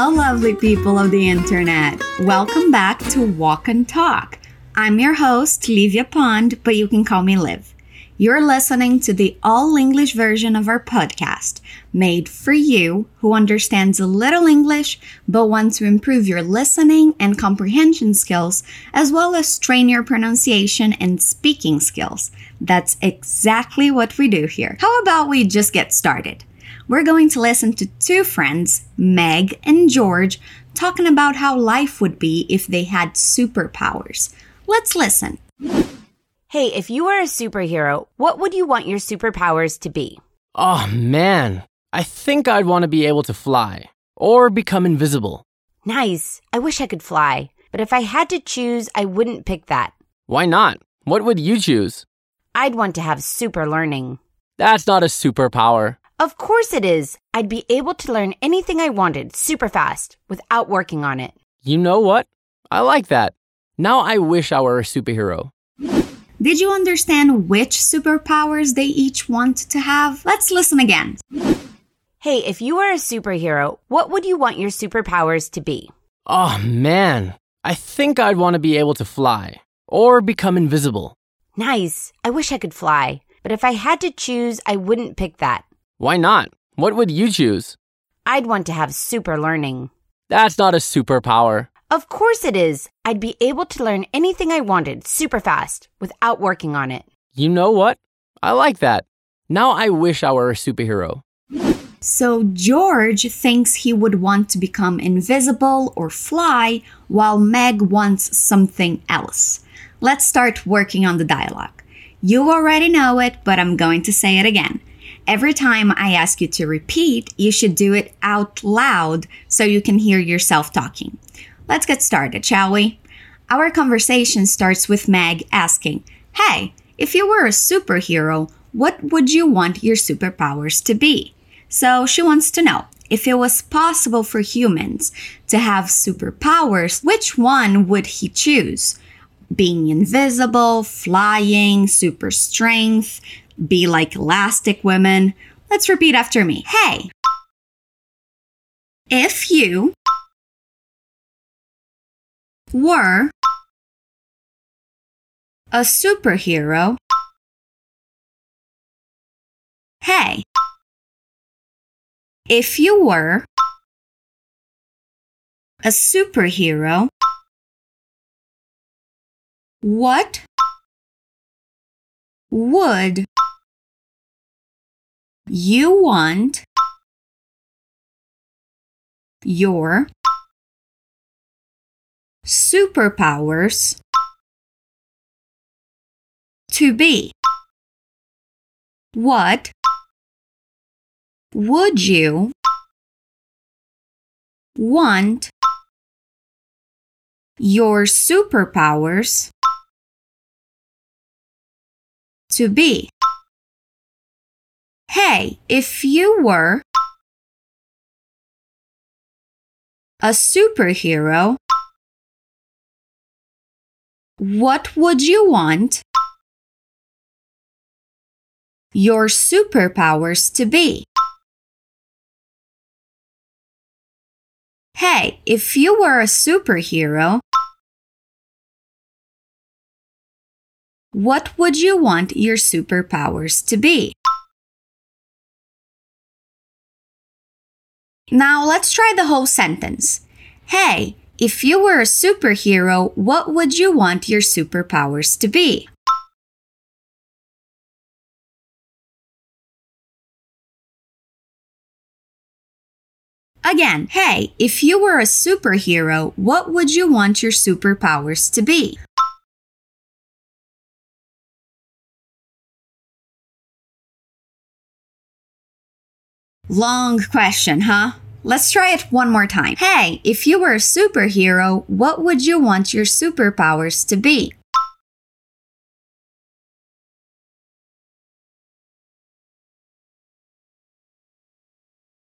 Hello, lovely people of the internet. Welcome back to Walk and Talk. I'm your host, Livia Pond, but you can call me Liv. You're listening to the all English version of our podcast, made for you who understands a little English but want to improve your listening and comprehension skills, as well as train your pronunciation and speaking skills. That's exactly what we do here. How about we just get started? We're going to listen to two friends, Meg and George, talking about how life would be if they had superpowers. Let's listen. Hey, if you were a superhero, what would you want your superpowers to be? Oh man, I think I'd want to be able to fly or become invisible. Nice. I wish I could fly. But if I had to choose, I wouldn't pick that. Why not? What would you choose? I'd want to have super learning. That's not a superpower. Of course it is. I'd be able to learn anything I wanted super fast without working on it. You know what? I like that. Now I wish I were a superhero. Did you understand which superpowers they each want to have? Let's listen again. Hey, if you were a superhero, what would you want your superpowers to be? Oh man, I think I'd want to be able to fly or become invisible. Nice. I wish I could fly. But if I had to choose, I wouldn't pick that. Why not? What would you choose? I'd want to have super learning. That's not a superpower. Of course it is. I'd be able to learn anything I wanted super fast without working on it. You know what? I like that. Now I wish I were a superhero. So George thinks he would want to become invisible or fly, while Meg wants something else. Let's start working on the dialogue. You already know it, but I'm going to say it again. Every time I ask you to repeat, you should do it out loud so you can hear yourself talking. Let's get started, shall we? Our conversation starts with Meg asking, Hey, if you were a superhero, what would you want your superpowers to be? So she wants to know if it was possible for humans to have superpowers, which one would he choose? Being invisible, flying, super strength, be like elastic women. Let's repeat after me. Hey, if you were a superhero, hey, if you were a superhero, what would you want your superpowers to be? What would you want your superpowers to be? Hey, if you were a superhero, what would you want your superpowers to be? Hey, if you were a superhero, what would you want your superpowers to be? Now let's try the whole sentence. Hey, if you were a superhero, what would you want your superpowers to be? Again, hey, if you were a superhero, what would you want your superpowers to be? Long question, huh? Let's try it one more time. Hey, if you were a superhero, what would you want your superpowers to be?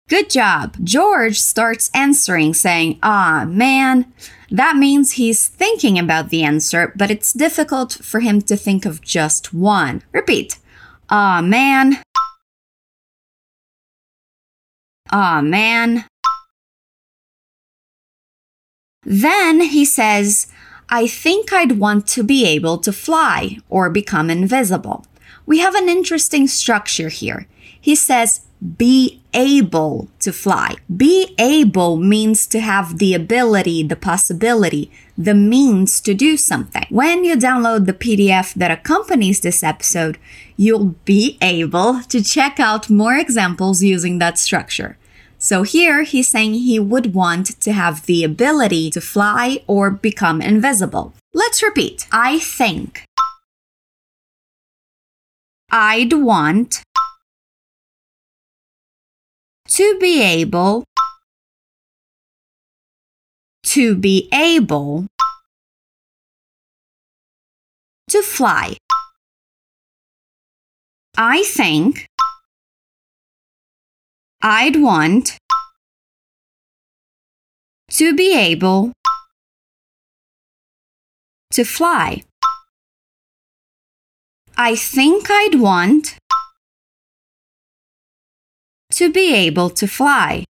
Good job. George starts answering, saying, Ah, man. That means he's thinking about the answer, but it's difficult for him to think of just one. Repeat. Ah, man. Aw, man. Then he says, I think I'd want to be able to fly or become invisible. We have an interesting structure here. He says, be able to fly. Be able means to have the ability, the possibility, the means to do something. When you download the PDF that accompanies this episode, you'll be able to check out more examples using that structure. So here he's saying he would want to have the ability to fly or become invisible. Let's repeat. I think. I'd want to be able to be able to fly. I think I'd want to be able to fly. I think I'd want to be able to fly.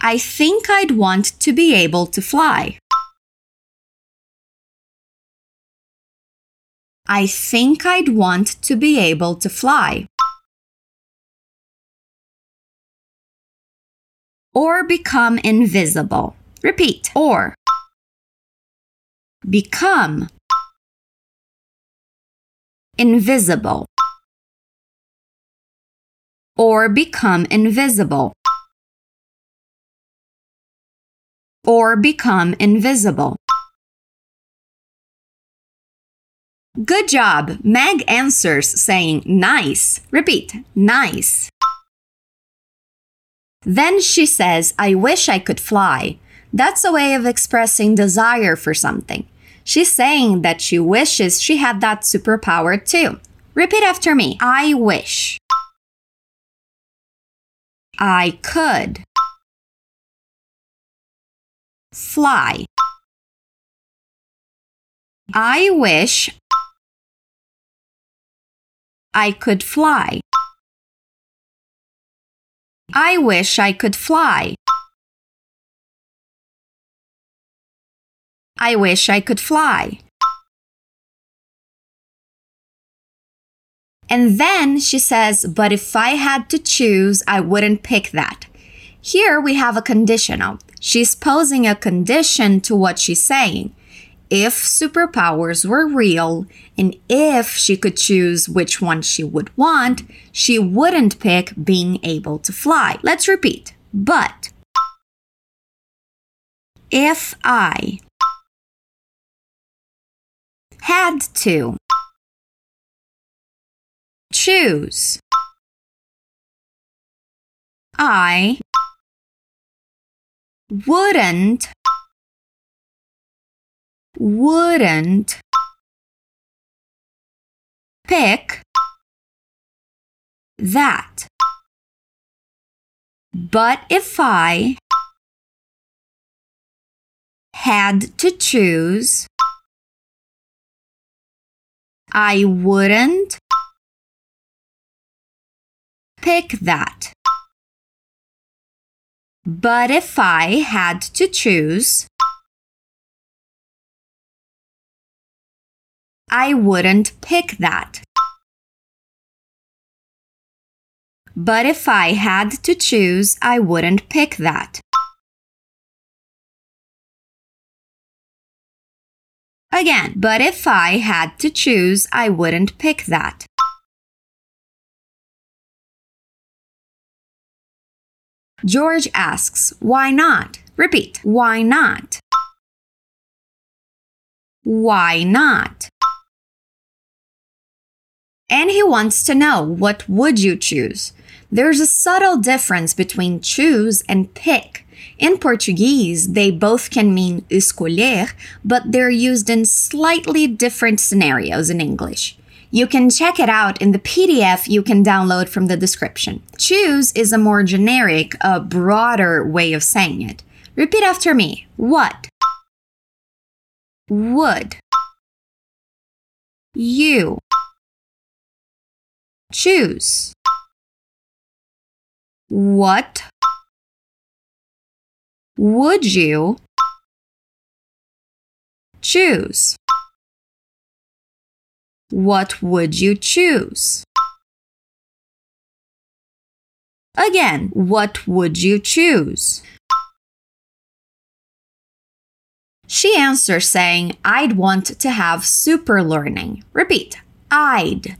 I think I'd want to be able to fly. I think I'd want to be able to fly. Or become invisible. Repeat. Or. Become. Invisible. Or become invisible. Or become invisible. Good job. Meg answers saying nice. Repeat, nice. Then she says, I wish I could fly. That's a way of expressing desire for something. She's saying that she wishes she had that superpower too. Repeat after me. I wish. I could. Fly. I wish I could fly. I wish I could fly. I wish I could fly. And then she says, but if I had to choose, I wouldn't pick that. Here we have a conditional. She's posing a condition to what she's saying if superpowers were real and if she could choose which one she would want, she wouldn't pick being able to fly. Let's repeat. But if I had to choose, I wouldn't wouldn't pick that. But if I had to choose, I wouldn't pick that. But if I had to choose, I wouldn't pick that. But if I had to choose, I wouldn't pick that. Again, but if I had to choose, I wouldn't pick that. George asks, why not? Repeat, why not? Why not? And he wants to know what would you choose. There's a subtle difference between choose and pick. In Portuguese, they both can mean escolher, but they're used in slightly different scenarios in English. You can check it out in the PDF you can download from the description. Choose is a more generic, a broader way of saying it. Repeat after me. What? Would. You choose. What would you choose? What would you choose? Again, what would you choose? She answers saying, I'd want to have super learning. Repeat, I'd.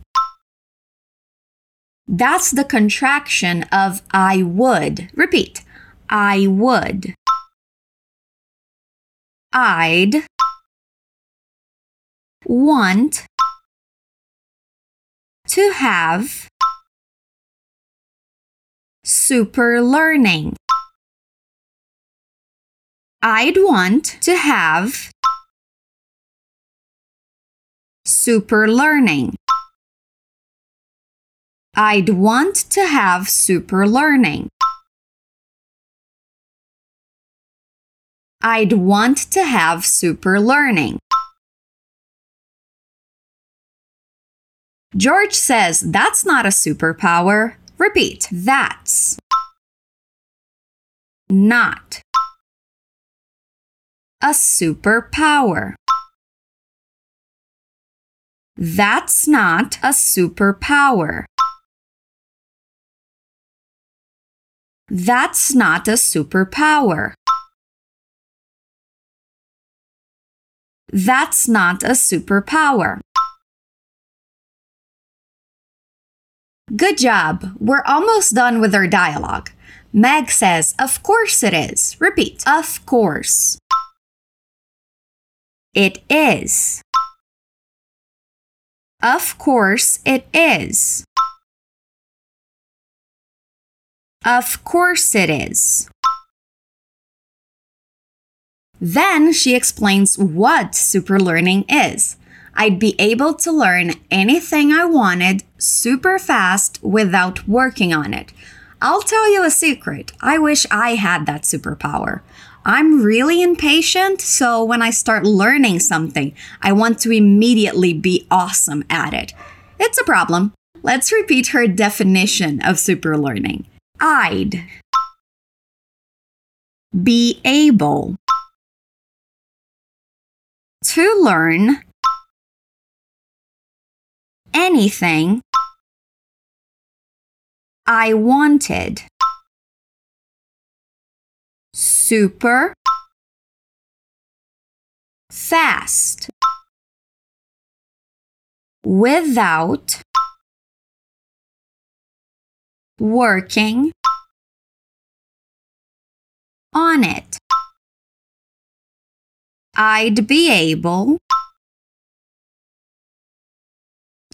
That's the contraction of I would. Repeat, I would. I'd want to have super learning. I'd want to have super learning. I'd want to have super learning. I'd want to have super learning. George says that's not a superpower. Repeat, that's not a superpower. That's not a superpower. That's not a superpower. That's not a superpower. Good job. We're almost done with our dialogue. Meg says, Of course it is. Repeat, of course. It is. Of course it is. Of course it is. Then she explains what super learning is. I'd be able to learn anything I wanted super fast without working on it. I'll tell you a secret. I wish I had that superpower. I'm really impatient, so when I start learning something, I want to immediately be awesome at it. It's a problem. Let's repeat her definition of super learning. I'd be able. To learn anything I wanted. Super fast. Without working on it. I'd be able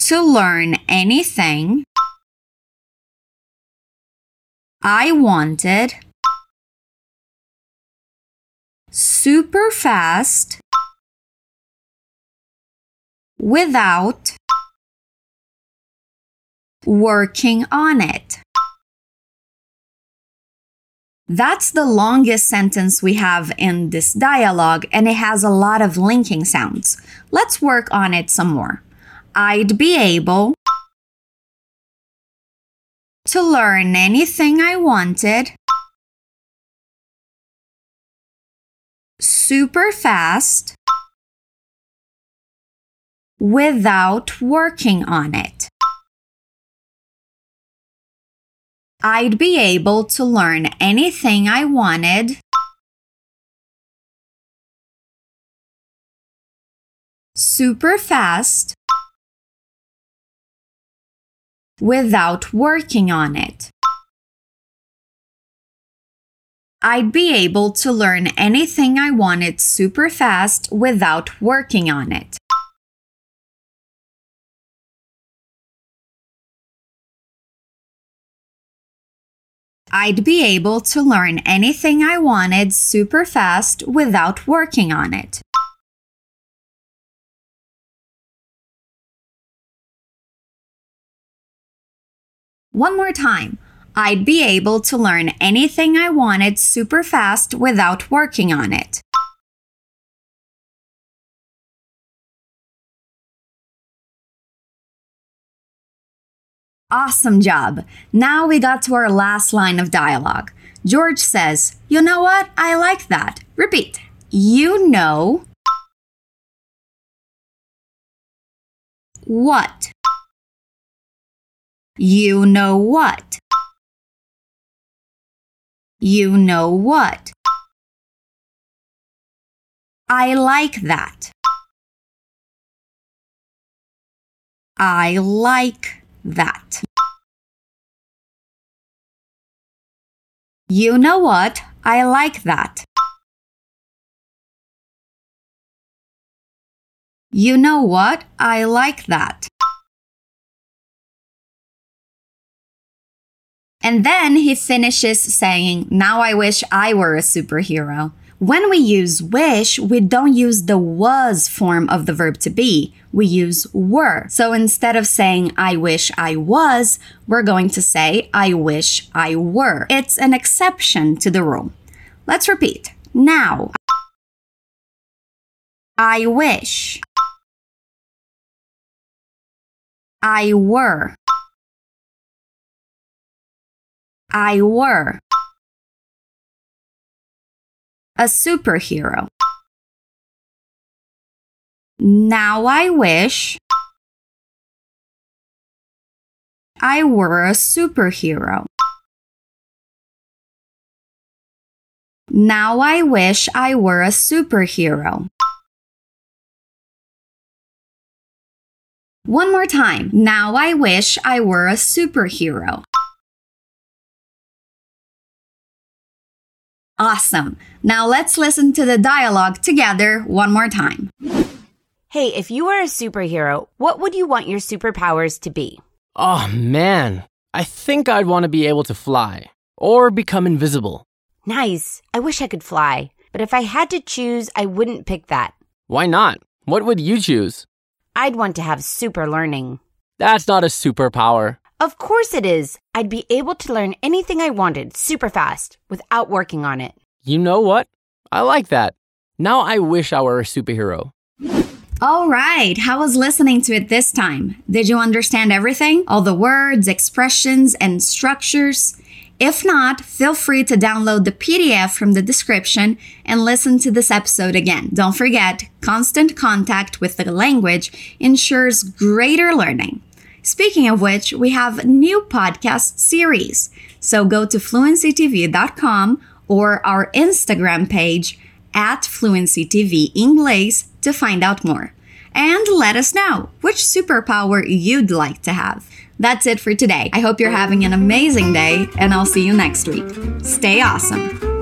to learn anything I wanted super fast without working on it. That's the longest sentence we have in this dialogue, and it has a lot of linking sounds. Let's work on it some more. I'd be able to learn anything I wanted super fast without working on it. I'd be able to learn anything I wanted super fast without working on it. I'd be able to learn anything I wanted super fast without working on it. I'd be able to learn anything I wanted super fast without working on it. One more time. I'd be able to learn anything I wanted super fast without working on it. Awesome job! Now we got to our last line of dialogue. George says, You know what? I like that. Repeat. You know what? You know what? You know what? I like that. I like that. You know what? I like that. You know what? I like that. And then he finishes saying, Now I wish I were a superhero. When we use wish, we don't use the was form of the verb to be. We use were. So instead of saying I wish I was, we're going to say I wish I were. It's an exception to the rule. Let's repeat. Now, I wish I were. I were a superhero. Now I wish I were a superhero. Now I wish I were a superhero. One more time. Now I wish I were a superhero. Awesome. Now let's listen to the dialogue together one more time. Hey, if you were a superhero, what would you want your superpowers to be? Oh man, I think I'd want to be able to fly or become invisible. Nice. I wish I could fly. But if I had to choose, I wouldn't pick that. Why not? What would you choose? I'd want to have super learning. That's not a superpower. Of course it is. I'd be able to learn anything I wanted super fast without working on it. You know what? I like that. Now I wish I were a superhero. All right, how was listening to it this time? Did you understand everything? All the words, expressions, and structures? If not, feel free to download the PDF from the description and listen to this episode again. Don't forget, constant contact with the language ensures greater learning. Speaking of which, we have new podcast series. So go to fluencytv.com or our Instagram page at fluencytv English to find out more. And let us know which superpower you'd like to have. That's it for today. I hope you're having an amazing day, and I'll see you next week. Stay awesome.